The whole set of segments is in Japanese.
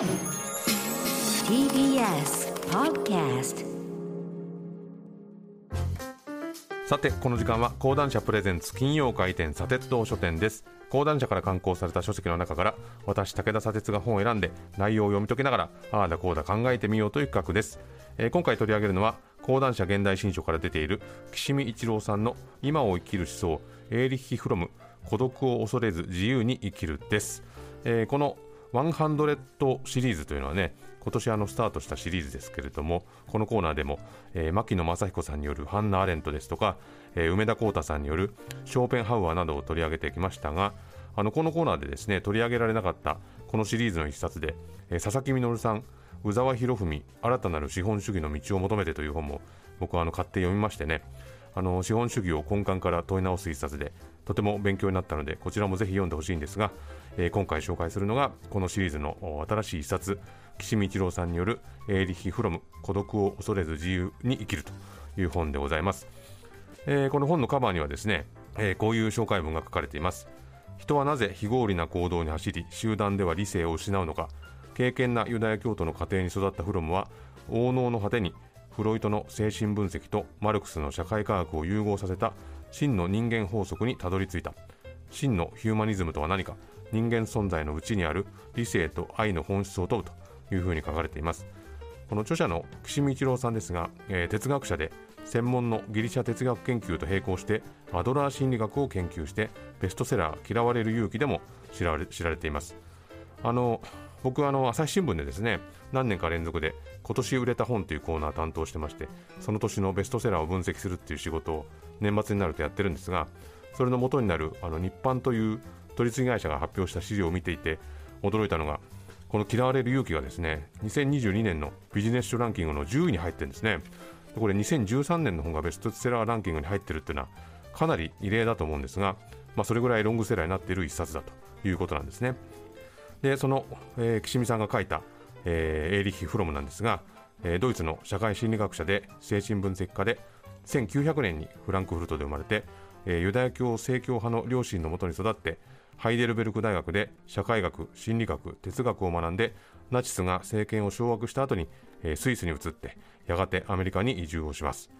TBS Podcast さてこの時間は講談社プレゼンツ金曜回転砂鉄道書店です。講談社から刊行された書籍の中から私武田砂鉄が本を選んで内容を読み解きながらああだこうだ考えてみようという企画です、えー今回取り上げるのは講談社現代新書から出ている岸見一郎さんの今を生きる思想エーリッヒ・フロム孤独を恐れず自由に生きるです、えーこの100シリーズというのはね今年あのスタートしたシリーズですけれどもこのコーナーでも、えー牧野正彦さんによるハンナ・アレントですとか、えー梅田浩太さんによるショーペンハウアーなどを取り上げてきましたがあのこのコーナーでですね取り上げられなかったこのシリーズの一冊で、えー佐々木実さん宇沢博文新たなる資本主義の道を求めてという本も僕はあの買って読みましてねあの資本主義を根幹から問い直す一冊でとても勉強になったのでこちらもぜひ読んでほしいんですが、えー今回紹介するのがこのシリーズの新しい一冊岸見一郎さんによる「エーリヒ・フロム孤独を恐れず自由に生きる」という本でございます、えーこの本のカバーにはですね、えーこういう紹介文が書かれています。人はなぜ非合理な行動に走り集団では理性を失うのか。敬虔なユダヤ教徒の家庭に育ったフロムは王能の果てにフロイトの精神分析とマルクスの社会科学を融合させた真の人間法則にたどり着いた。真のヒューマニズムとは何か。人間存在の内にある理性と愛の本質を問うというふうに書かれています。この著者の岸見一郎さんですが、えー哲学者で専門のギリシャ哲学研究と並行してアドラー心理学を研究してベストセラー「嫌われる勇気」でも知られ知られています。あの僕はあの朝日新聞でですね何年か連続で今年売れた本というコーナー担当してましてその年のベストセラーを分析するっていう仕事を年末になるとやってるんですがそれの元になるあの日販という取次会社が発表した資料を見ていて驚いたのがこの嫌われる勇気がですね2022年のビジネス書ランキングの10位に入ってるんですね。これ2013年の本がベストセラーランキングに入ってるっていうのはかなり異例だと思うんですが、まあ、それぐらいロングセラーになっている一冊だということなんですね。でその、えー岸見さんが書いた、えーエーリヒ・フロムなんですが、えドイツの社会心理学者で精神分析家で1900年にフランクフルトで生まれて、えユダヤ教正教派の両親のもとに育ってハイデルベルク大学で社会学心理学哲学を学んでナチスが政権を掌握した後に、えスイスに移ってやがてアメリカに移住をします。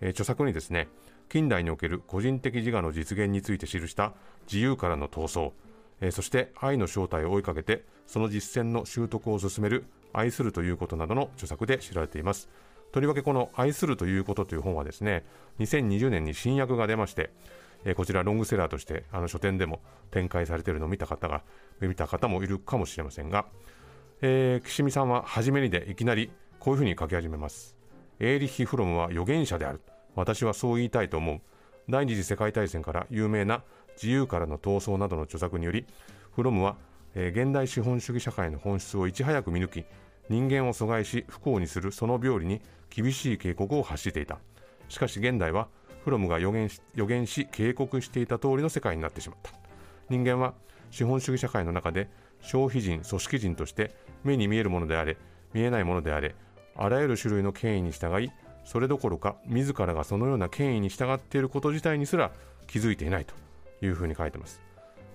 え著作にですね近代における個人的自我の実現について記した自由からの闘争、えそして愛の正体を追いかけてその実践の習得を進める愛するということなどの著作で知られています。とりわけこの愛するということという本はですね2020年に新訳が出ましてえこちらロングセラーとしてあの書店でも展開されているのを見た方が見た方もいるかもしれませんが、えー岸見さんは初めにでいきなりこういうふうに書き始めます。エーリヒ・フロムは預言者である。私はそう言いたいと思う。第二次世界大戦から有名な自由からの闘争などの著作によりフロムは、えー現代資本主義社会の本質をいち早く見抜き人間を阻害し不幸にするその病理に厳しい警告を発していた。しかし現代はフロムが予言し予言し警告していた通りの世界になってしまった。人間は資本主義社会の中で消費人組織人として目に見えるものであれ見えないものであれあらゆる種類の権威に従いそれどころか自らがそのような権威に従っていること自体にすら気づいていないというふうに書いてます。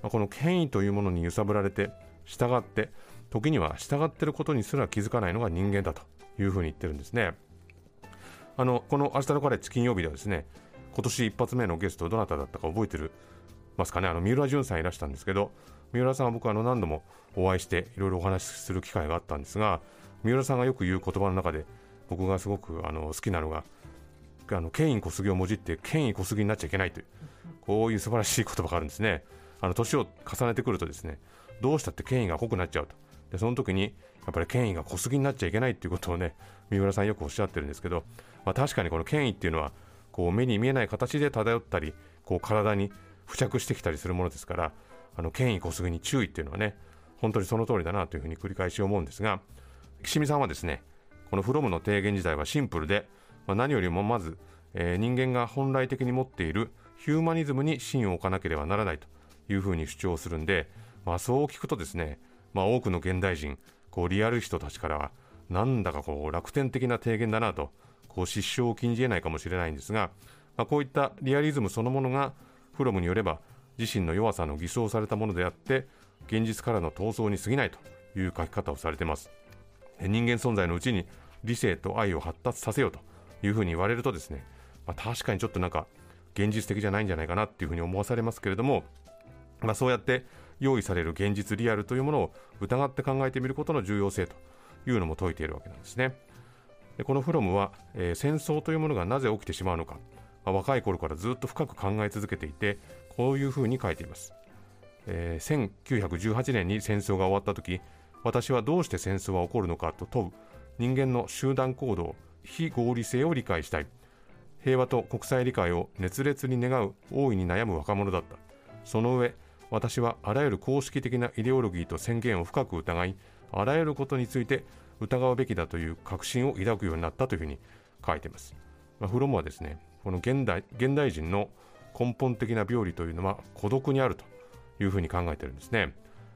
まあこの権威というものに揺さぶられて従って時には従っていることにすら気づかないのが人間だというふうに言ってるんですね。あのこの「明日のカレッジ」金曜日ではですね今年一発目のゲストどなただったか覚えてるますかね？あの三浦淳さんいらしたんですけど三浦さんは僕あの何度もお会いしていろいろお話しする機会があったんですが三浦さんがよく言う言葉の中で僕がすごくあの好きなのがあの権威小杉をもじって権威小杉になっちゃいけないというこういう素晴らしい言葉があるんですね。あの年を重ねてくるとですねどうしたって権威が濃くなっちゃうと。でその時にやっぱり権威が小杉になっちゃいけないっていうことをね三浦さんよくおっしゃってるんですけど、まあ、確かにこの権威っていうのはこう目に見えない形で漂ったりこう体に付着してきたりするものですからあの権威小杉に注意っていうのはね本当にその通りだなというふうに繰り返し思うんですが岸見さんはですねこのフロムの提言自体はシンプルで、まあ、何よりもまず、えー人間が本来的に持っているヒューマニズムに芯を置かなければならないと。いうふうに主張するんで、まあ、そう聞くとですね、まあ、多くの現代人こうリアル人たちからはなんだかこう楽天的な提言だなとこう失笑を禁じ得ないかもしれないんですが、まあ、こういったリアリズムそのものがフロムによれば自身の弱さの偽装されたものであって現実からの闘争に過ぎないという書き方をされてます。人間存在のうちに理性と愛を発達させようというふうに言われるとですね、まあ、確かにちょっとなんか現実的じゃないんじゃないかなっていうふうに思わされますけれども、まあ、そうやって用意される現実リアルというものを疑って考えてみることの重要性というのも説いているわけなんですね。でこのフロムは、えー、戦争というものがなぜ起きてしまうのか、まあ、若い頃からずっと深く考え続けていてこういうふうに書いています、えー、1918年に戦争が終わった時私はどうして戦争は起こるのかと問う人間の集団行動非合理性を理解したい。平和と国際理解を熱烈に願う大いに悩む若者だった。その上私はあらゆる公式的なイデオロギーと宣言を深く疑いあらゆることについて疑うべきだという確信を抱くようになったというふうに書いています、まあ、フロムはですねこの現代現代人の根本的な病理というのは孤独にあるというふうに考えているんですね、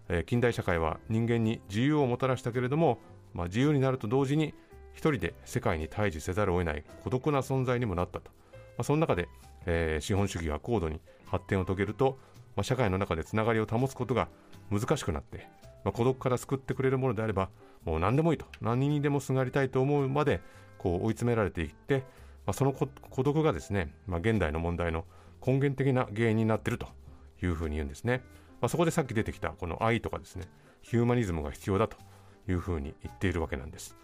えー、近代社会は人間に自由をもたらしたけれども、まあ、自由になると同時に一人で世界に対峙せざるを得ない孤独な存在にもなったと、まあ、その中で、えー、資本主義が高度に発展を遂げると、まあ、社会の中でつながりを保つことが難しくなって、まあ、孤独から救ってくれるものであればもう何でもいいと。何にでもすがりたいと思うまでこう追い詰められていって、まあ、その孤独がですね、まあ、現代の問題の根源的な原因になっているというふうに言うんですね、まあ、そこでさっき出てきたこの愛とかですねヒューマニズムが必要だというふうに言っているわけなんです。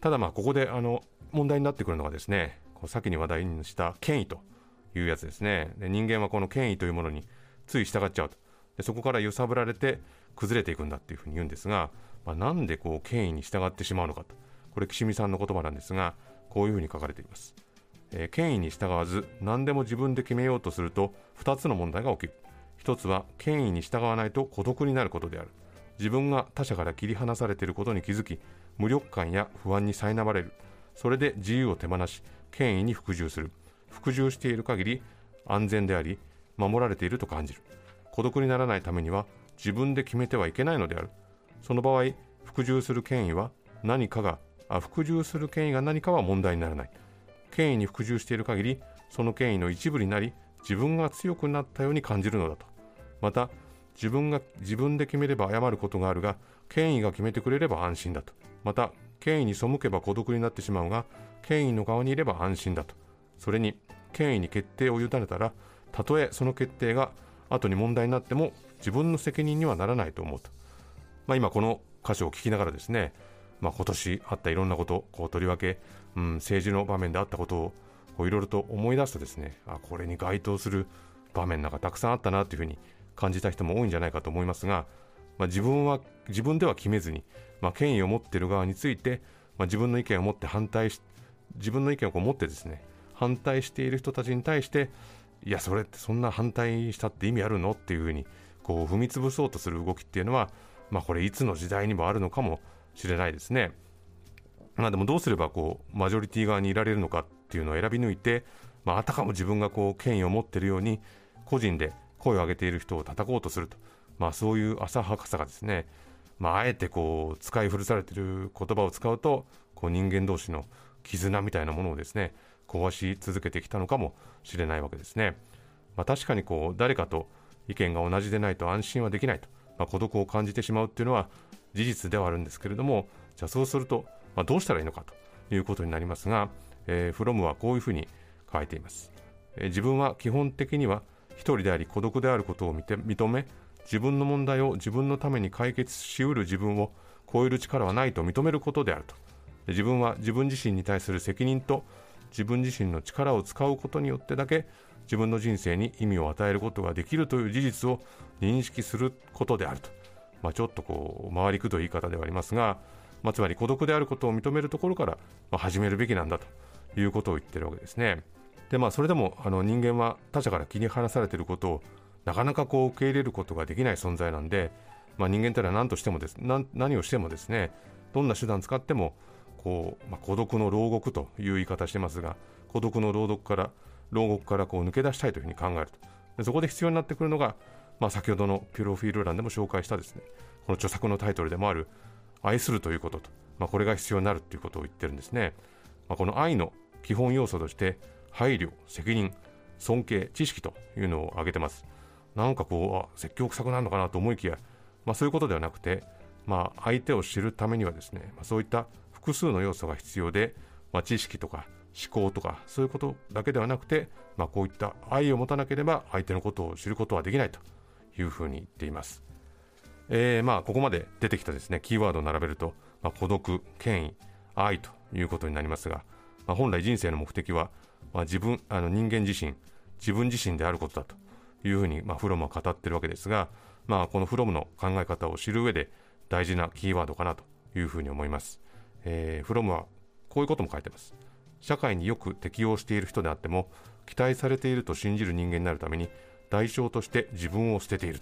ただまあここであの問題になってくるのがですねこう先に話題にした権威というやつですね。で人間はこの権威というものについ従っちゃうと。でそこから揺さぶられて崩れていくんだっていうふうに言うんですが、まあ、なんでこう権威に従ってしまうのかと。これ岸見さんの言葉なんですがこういうふうに書かれています、えー、権威に従わず何でも自分で決めようとすると2つの問題が起きる。1つは権威に従わないと孤独になることである。自分が他者から切り離されていることに気づき無力感や不安に苛まれる。それで自由を手放し権威に服従する。服従している限り安全であり守られていると感じる。孤独にならないためには自分で決めてはいけないのである。その場合服従する権威は何かがあ服従する権威が何かは問題にならない。権威に服従している限りその権威の一部になり自分が強くなったように感じるのだと。また自分が自分で決めれば謝ることがあるが権威が決めてくれれば安心だと。また権威に背けば孤独になってしまうが権威の側にいれば安心だと。それに権威に決定を委ねたらたとえその決定が後に問題になっても自分の責任にはならないと思うと、まあ、今この箇所を聞きながらですね、まあ、今年あったいろんなことこうとりわけ、うん、政治の場面であったことをいろいろと思い出すとですねあこれに該当する場面なんかたくさんあったなというふうに感じた人も多いんじゃないかと思いますが、まあ、自分は自分では決めずに、まあ、権威を持っている側について、まあ、自分の意見を持って反対し自分の意見をこう持ってですね反対している人たちに対していやそれってそんな反対したって意味あるの？っていうふうにこう踏み潰そうとする動きっていうのは、まあ、これいつの時代にもあるのかもしれないですね。まあ、でもどうすればこうマジョリティ側にいられるのかっていうのを選び抜いて、まあ、あたかも自分がこう権威を持っているように個人で声を上げている人を叩こうとすると、まあ、そういう浅はかさがですね、まあ、あえてこう使い古されている言葉を使うとこう人間同士の絆みたいなものをですね壊し続けてきたのかもしれないわけですね。まあ、確かにこう誰かと意見が同じでないと安心はできないと、まあ、孤独を感じてしまうっていうのは事実ではあるんですけれどもじゃあそうすると、まあ、どうしたらいいのかということになりますが、えー、フロムはこういうふうに書いています。えー、自分は基本的には一人であり孤独であることを認め自分の問題を自分のために解決しうる自分を超える力はないと認めることであると自分は自分自身に対する責任と自分自身の力を使うことによってだけ自分の人生に意味を与えることができるという事実を認識することであると、まあ、ちょっとこう回りくどい言い方ではありますが、まあ、つまり孤独であることを認めるところから、始めるべきなんだということを言ってるわけですね。でまあそれでもあの人間は他者から切り離されていることをなかなかこう受け入れることができない存在なんで、まあ、人間というのは何としてもです何をしてもですねどんな手段使ってもこう、まあ、孤独の牢獄という言い方してますが孤独の牢獄から牢獄からこう抜け出したいというふうに考えるとでそこで必要になってくるのが、まあ、先ほどのプロフィール欄でも紹介したですねこの著作のタイトルでもある愛するということと、まあ、これが必要になるということを言ってるんですね、まあ、この愛の基本要素として配慮、責任、尊敬、知識というのを挙げてます。なんかこう、あ説教臭くなるのかなと思いきや、まあ、そういうことではなくて、まあ、相手を知るためにはですね、まあ、そういった複数の要素が必要で、まあ、知識とか思考とかそういうことだけではなくて、まあ、こういった愛を持たなければ相手のことを知ることはできないというふうに言っています。えー、まあここまで出てきたですねキーワードを並べると、まあ、孤独、権威、愛ということになりますが、まあ、本来人生の目的は、まあ、自分あの人間自身自分自身であることだというふうに、まあ、フロムは語ってるわけですが、まあ、このフロムの考え方を知る上で大事なキーワードかなというふうに思います。えー、フロムはこういうことも書いてます。社会によく適応している人であっても期待されていると信じる人間になるために代償として自分を捨てている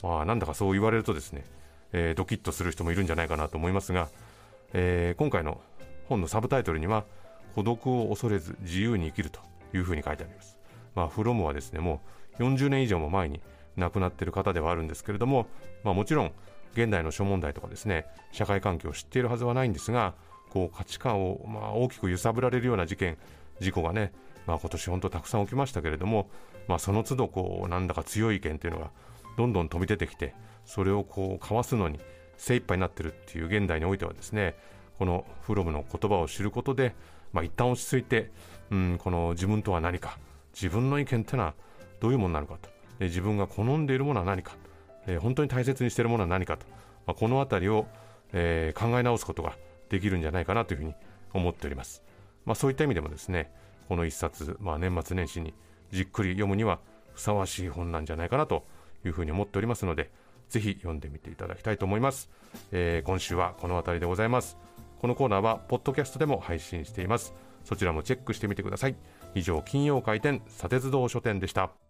と、まあ、なんだかそう言われるとですね、えー、ドキッとする人もいるんじゃないかなと思いますが、えー、今回の本のサブタイトルには孤独を恐れず自由に生きるというふうに書いてあります。まあ、フロムはですねもう40年以上も前に亡くなっている方ではあるんですけれども、まあ、もちろん現代の諸問題とかですね社会環境を知っているはずはないんですがこう価値観をま大きく揺さぶられるような事件事故がね、まあ、今年本当たくさん起きましたけれども、まあ、その都度こうなんだか強い意見というのがどんどん飛び出てきてそれをこうかわすのに精一杯になっているっていう現代においてはですねこのフロムの言葉を知ることで、まあ、一旦落ち着いて、うん、この自分とは何か自分の意見っていうのはどういうものなのかと。自分が好んでいるものは何か、えー、本当に大切にしているものは何かと、まあ、この辺りを、えー、考え直すことができるんじゃないかなというふうに思っております。まあ、そういった意味でもですね、この一冊、まあ、年末年始にじっくり読むにはふさわしい本なんじゃないかなというふうに思っておりますので、ぜひ読んでみていただきたいと思います。えー、今週はこの辺りでございます。このコーナーは、ポッドキャストでも配信しています。そちらもチェックしてみてください。以上、金曜開店、砂鉄道書店でした。